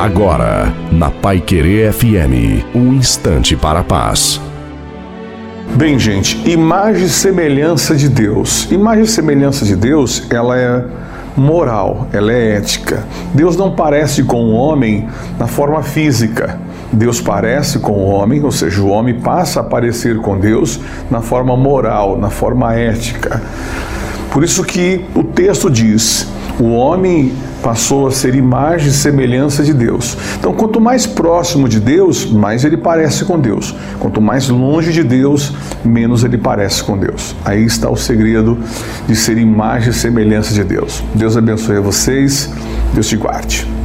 Agora, na Pai Querer FM, um instante para a paz. Bem, gente, imagem e semelhança de Deus. Imagem e semelhança de Deus, ela é moral, ela é ética. Deus não parece com o homem na forma física. Deus parece com o homem, ou seja, o homem passa a parecer com Deus na forma moral, na forma ética. Por isso que o texto diz: o homem passou a ser imagem e semelhança de Deus. Então, quanto mais próximo de Deus, mais ele parece com Deus. Quanto mais longe de Deus, menos ele parece com Deus. Aí está o segredo de ser imagem e semelhança de Deus. Deus abençoe vocês. Deus te guarde.